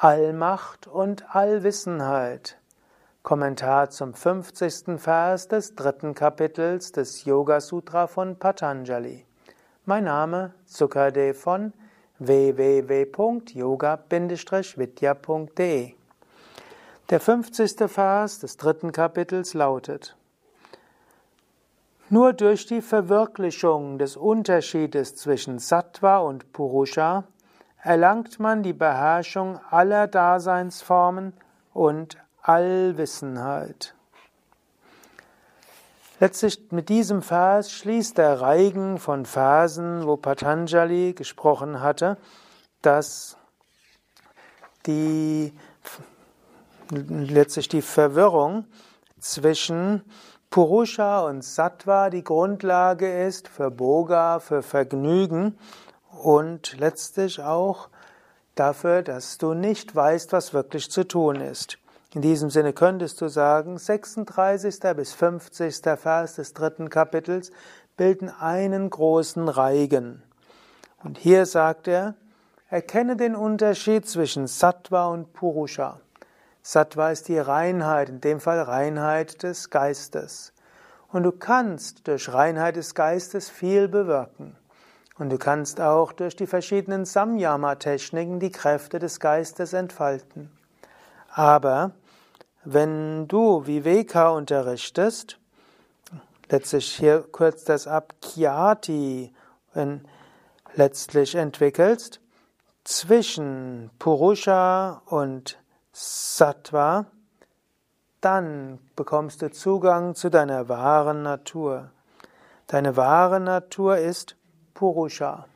Allmacht und Allwissenheit. Kommentar zum 50. Vers des dritten Kapitels des Yoga Sutra von Patanjali. Mein Name Sukade von www.yoga-vidya.de Der 50. Vers des dritten Kapitels lautet Nur durch die Verwirklichung des Unterschiedes zwischen Sattva und Purusha erlangt man die Beherrschung aller Daseinsformen und Allwissenheit. Letztlich mit diesem Vers schließt der Reigen von Versen, wo Patanjali gesprochen hatte, dass die letztlich die Verwirrung zwischen Purusha und Sattva die Grundlage ist für Boga, für Vergnügen und letztlich auch dafür, dass du nicht weißt, was wirklich zu tun ist. In diesem Sinne könntest du sagen, 36. bis 50. Vers des dritten Kapitels bilden einen großen Reigen. Und hier sagt er, erkenne den Unterschied zwischen Sattva und Purusha. Sattva ist die Reinheit, in dem Fall Reinheit des Geistes. Und du kannst durch Reinheit des Geistes viel bewirken. Und du kannst auch durch die verschiedenen Samyama-Techniken die Kräfte des Geistes entfalten. Aber wenn du Viveka unterrichtest, letztlich hier kurz das ab, Kyati, letztlich entwickelst, zwischen Purusha und Sattva, dann bekommst du Zugang zu deiner wahren Natur. Deine wahre Natur ist Purusha.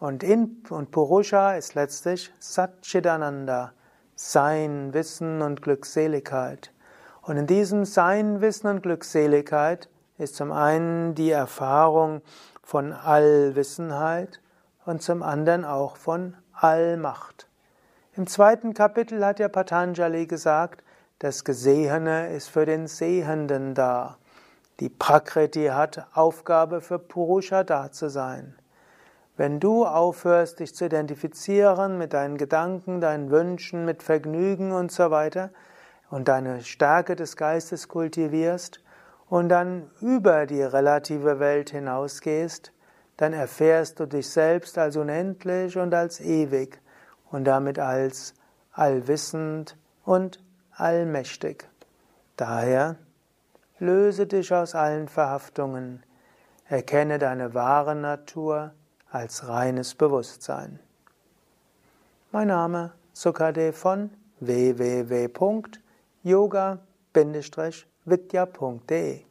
Und, in, und Purusha ist letztlich Satchidananda, Sein, Wissen und Glückseligkeit. Und in diesem Sein, Wissen und Glückseligkeit ist zum einen die Erfahrung von Allwissenheit und zum anderen auch von Allmacht. Im zweiten Kapitel hat ja Patanjali gesagt, das Gesehene ist für den Sehenden da. Die Prakriti hat Aufgabe für Purusha da zu sein. Wenn du aufhörst, dich zu identifizieren mit deinen Gedanken, deinen Wünschen, mit Vergnügen und so weiter und deine Stärke des Geistes kultivierst und dann über die relative Welt hinausgehst, dann erfährst du dich selbst als unendlich und als ewig und damit als allwissend und allmächtig. Daher löse dich aus allen Verhaftungen, erkenne deine wahre Natur, als reines Bewusstsein. Mein Name Sukade von www.yoga-vidya.de